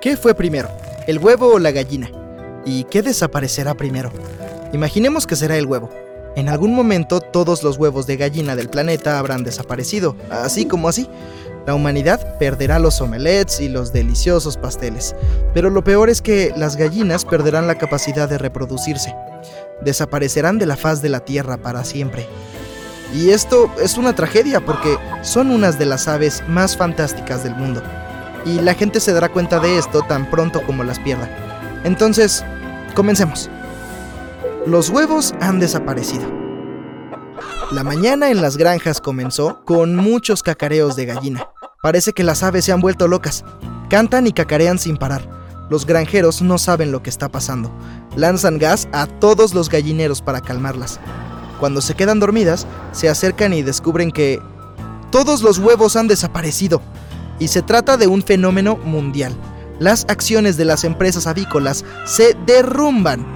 ¿Qué fue primero? ¿El huevo o la gallina? ¿Y qué desaparecerá primero? Imaginemos que será el huevo. En algún momento todos los huevos de gallina del planeta habrán desaparecido, así como así. La humanidad perderá los omelets y los deliciosos pasteles, pero lo peor es que las gallinas perderán la capacidad de reproducirse. Desaparecerán de la faz de la Tierra para siempre. Y esto es una tragedia porque son unas de las aves más fantásticas del mundo y la gente se dará cuenta de esto tan pronto como las pierda. Entonces, comencemos. Los huevos han desaparecido. La mañana en las granjas comenzó con muchos cacareos de gallina. Parece que las aves se han vuelto locas. Cantan y cacarean sin parar. Los granjeros no saben lo que está pasando. Lanzan gas a todos los gallineros para calmarlas. Cuando se quedan dormidas, se acercan y descubren que todos los huevos han desaparecido y se trata de un fenómeno mundial. Las acciones de las empresas avícolas se derrumban.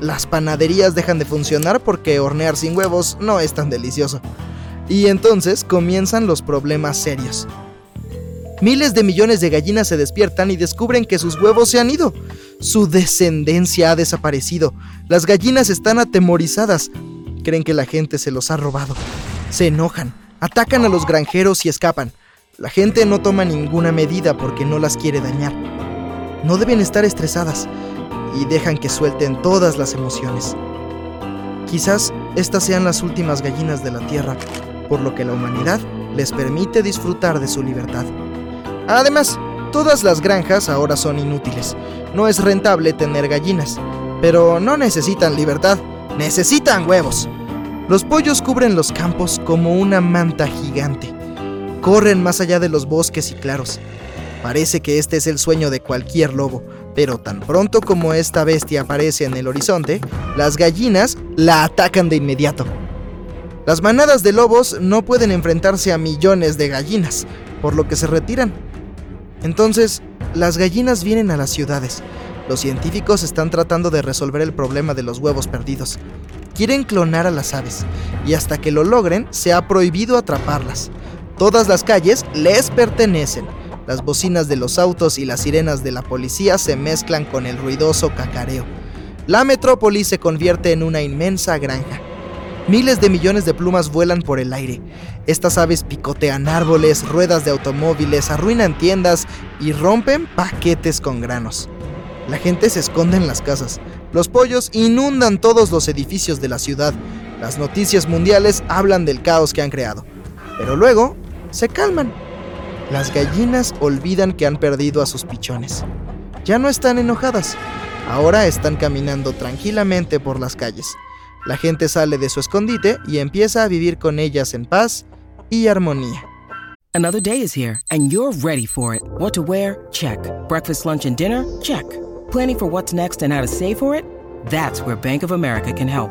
Las panaderías dejan de funcionar porque hornear sin huevos no es tan delicioso. Y entonces comienzan los problemas serios. Miles de millones de gallinas se despiertan y descubren que sus huevos se han ido. Su descendencia ha desaparecido. Las gallinas están atemorizadas. Creen que la gente se los ha robado. Se enojan, atacan a los granjeros y escapan. La gente no toma ninguna medida porque no las quiere dañar. No deben estar estresadas y dejan que suelten todas las emociones. Quizás estas sean las últimas gallinas de la Tierra, por lo que la humanidad les permite disfrutar de su libertad. Además, todas las granjas ahora son inútiles. No es rentable tener gallinas, pero no necesitan libertad, necesitan huevos. Los pollos cubren los campos como una manta gigante corren más allá de los bosques y claros. Parece que este es el sueño de cualquier lobo, pero tan pronto como esta bestia aparece en el horizonte, las gallinas la atacan de inmediato. Las manadas de lobos no pueden enfrentarse a millones de gallinas, por lo que se retiran. Entonces, las gallinas vienen a las ciudades. Los científicos están tratando de resolver el problema de los huevos perdidos. Quieren clonar a las aves, y hasta que lo logren, se ha prohibido atraparlas. Todas las calles les pertenecen. Las bocinas de los autos y las sirenas de la policía se mezclan con el ruidoso cacareo. La metrópoli se convierte en una inmensa granja. Miles de millones de plumas vuelan por el aire. Estas aves picotean árboles, ruedas de automóviles, arruinan tiendas y rompen paquetes con granos. La gente se esconde en las casas. Los pollos inundan todos los edificios de la ciudad. Las noticias mundiales hablan del caos que han creado. Pero luego se calman. Las gallinas olvidan que han perdido a sus pichones. Ya no están enojadas. Ahora están caminando tranquilamente por las calles. La gente sale de su escondite y empieza a vivir con ellas en paz y armonía. Another day is here and you're ready for it. What to wear? Check. Breakfast, lunch and dinner? Check. Planning for what's next and how to save for it? That's where Bank of America can help.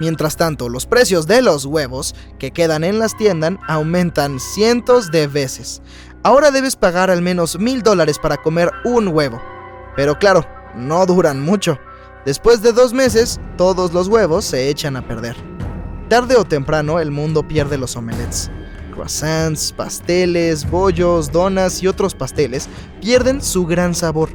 Mientras tanto, los precios de los huevos que quedan en las tiendas aumentan cientos de veces. Ahora debes pagar al menos mil dólares para comer un huevo. Pero claro, no duran mucho. Después de dos meses, todos los huevos se echan a perder. Tarde o temprano, el mundo pierde los omelets. Croissants, pasteles, bollos, donas y otros pasteles pierden su gran sabor.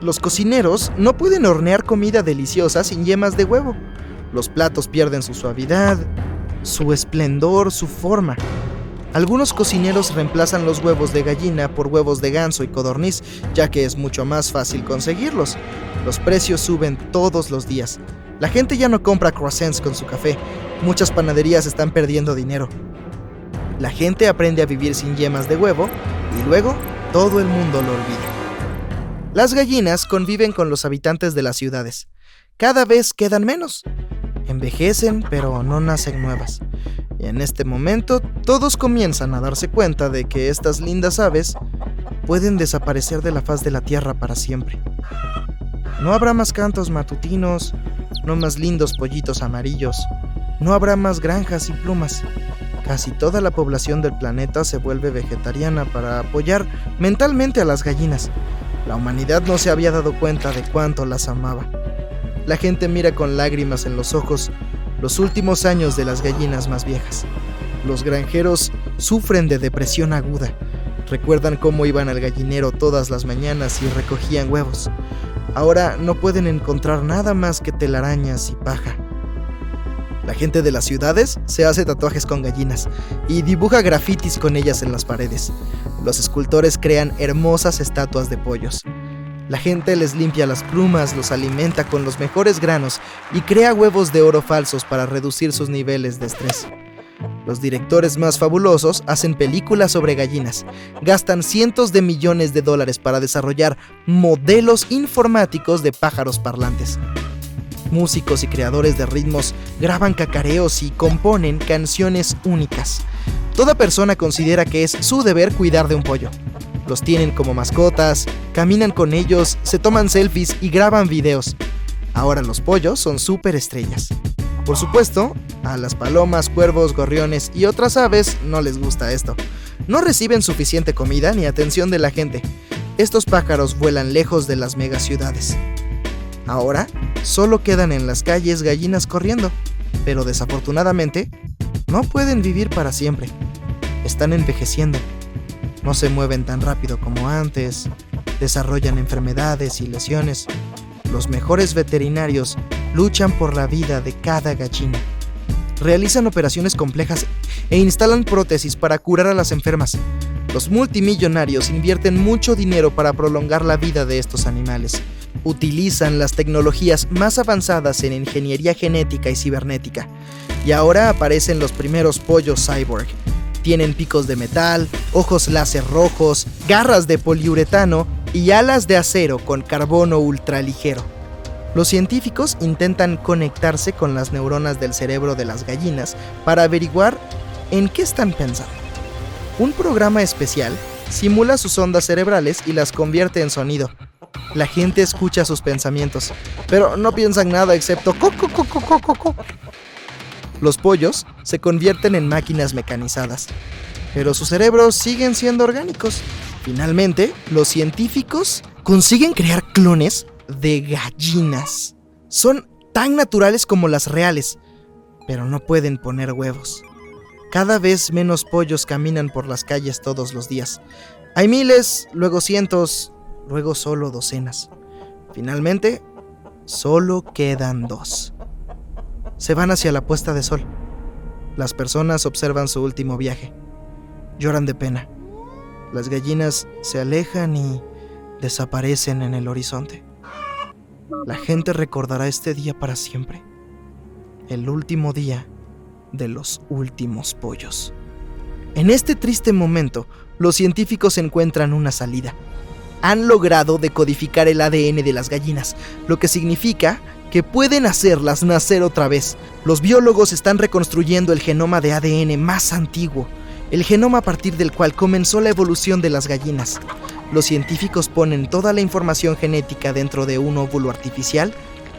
Los cocineros no pueden hornear comida deliciosa sin yemas de huevo. Los platos pierden su suavidad, su esplendor, su forma. Algunos cocineros reemplazan los huevos de gallina por huevos de ganso y codorniz, ya que es mucho más fácil conseguirlos. Los precios suben todos los días. La gente ya no compra croissants con su café. Muchas panaderías están perdiendo dinero. La gente aprende a vivir sin yemas de huevo y luego todo el mundo lo olvida. Las gallinas conviven con los habitantes de las ciudades. Cada vez quedan menos. Envejecen, pero no nacen nuevas. Y en este momento todos comienzan a darse cuenta de que estas lindas aves pueden desaparecer de la faz de la tierra para siempre. No habrá más cantos matutinos, no más lindos pollitos amarillos, no habrá más granjas y plumas. Casi toda la población del planeta se vuelve vegetariana para apoyar mentalmente a las gallinas. La humanidad no se había dado cuenta de cuánto las amaba. La gente mira con lágrimas en los ojos los últimos años de las gallinas más viejas. Los granjeros sufren de depresión aguda. Recuerdan cómo iban al gallinero todas las mañanas y recogían huevos. Ahora no pueden encontrar nada más que telarañas y paja. La gente de las ciudades se hace tatuajes con gallinas y dibuja grafitis con ellas en las paredes. Los escultores crean hermosas estatuas de pollos. La gente les limpia las plumas, los alimenta con los mejores granos y crea huevos de oro falsos para reducir sus niveles de estrés. Los directores más fabulosos hacen películas sobre gallinas, gastan cientos de millones de dólares para desarrollar modelos informáticos de pájaros parlantes. Músicos y creadores de ritmos graban cacareos y componen canciones únicas. Toda persona considera que es su deber cuidar de un pollo los tienen como mascotas, caminan con ellos, se toman selfies y graban videos. Ahora los pollos son súper estrellas. Por supuesto, a las palomas, cuervos, gorriones y otras aves no les gusta esto. No reciben suficiente comida ni atención de la gente. Estos pájaros vuelan lejos de las megaciudades. Ahora, solo quedan en las calles gallinas corriendo, pero desafortunadamente, no pueden vivir para siempre. Están envejeciendo no se mueven tan rápido como antes, desarrollan enfermedades y lesiones. Los mejores veterinarios luchan por la vida de cada gallina. Realizan operaciones complejas e instalan prótesis para curar a las enfermas. Los multimillonarios invierten mucho dinero para prolongar la vida de estos animales. Utilizan las tecnologías más avanzadas en ingeniería genética y cibernética. Y ahora aparecen los primeros pollos cyborg, tienen picos de metal, ojos láser rojos, garras de poliuretano y alas de acero con carbono ultraligero. Los científicos intentan conectarse con las neuronas del cerebro de las gallinas para averiguar en qué están pensando. Un programa especial simula sus ondas cerebrales y las convierte en sonido. La gente escucha sus pensamientos, pero no piensan nada excepto. Los pollos se convierten en máquinas mecanizadas, pero sus cerebros siguen siendo orgánicos. Finalmente, los científicos consiguen crear clones de gallinas. Son tan naturales como las reales, pero no pueden poner huevos. Cada vez menos pollos caminan por las calles todos los días. Hay miles, luego cientos, luego solo docenas. Finalmente, solo quedan dos se van hacia la puesta de sol. Las personas observan su último viaje. Lloran de pena. Las gallinas se alejan y desaparecen en el horizonte. La gente recordará este día para siempre. El último día de los últimos pollos. En este triste momento, los científicos encuentran una salida. Han logrado decodificar el ADN de las gallinas, lo que significa que pueden hacerlas nacer otra vez. Los biólogos están reconstruyendo el genoma de ADN más antiguo, el genoma a partir del cual comenzó la evolución de las gallinas. Los científicos ponen toda la información genética dentro de un óvulo artificial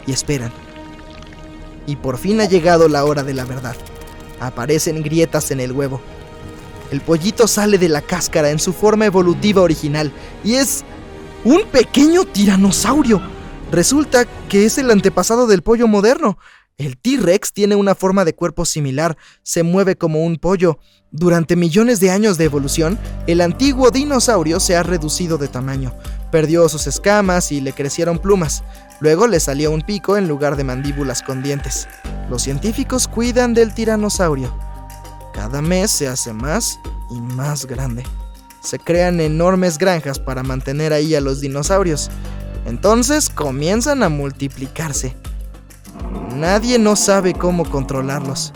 y esperan. Y por fin ha llegado la hora de la verdad. Aparecen grietas en el huevo. El pollito sale de la cáscara en su forma evolutiva original y es un pequeño tiranosaurio Resulta que es el antepasado del pollo moderno. El T-Rex tiene una forma de cuerpo similar, se mueve como un pollo. Durante millones de años de evolución, el antiguo dinosaurio se ha reducido de tamaño. Perdió sus escamas y le crecieron plumas. Luego le salió un pico en lugar de mandíbulas con dientes. Los científicos cuidan del tiranosaurio. Cada mes se hace más y más grande. Se crean enormes granjas para mantener ahí a los dinosaurios. Entonces comienzan a multiplicarse. Nadie no sabe cómo controlarlos.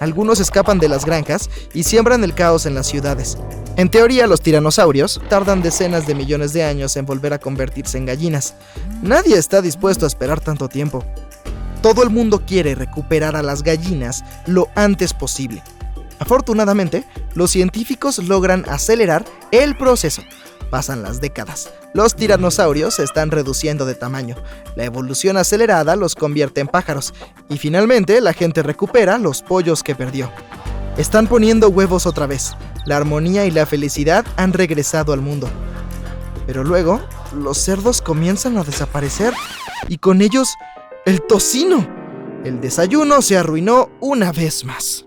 Algunos escapan de las granjas y siembran el caos en las ciudades. En teoría, los tiranosaurios tardan decenas de millones de años en volver a convertirse en gallinas. Nadie está dispuesto a esperar tanto tiempo. Todo el mundo quiere recuperar a las gallinas lo antes posible. Afortunadamente, los científicos logran acelerar el proceso. Pasan las décadas. Los tiranosaurios se están reduciendo de tamaño. La evolución acelerada los convierte en pájaros. Y finalmente la gente recupera los pollos que perdió. Están poniendo huevos otra vez. La armonía y la felicidad han regresado al mundo. Pero luego, los cerdos comienzan a desaparecer y con ellos el tocino. El desayuno se arruinó una vez más.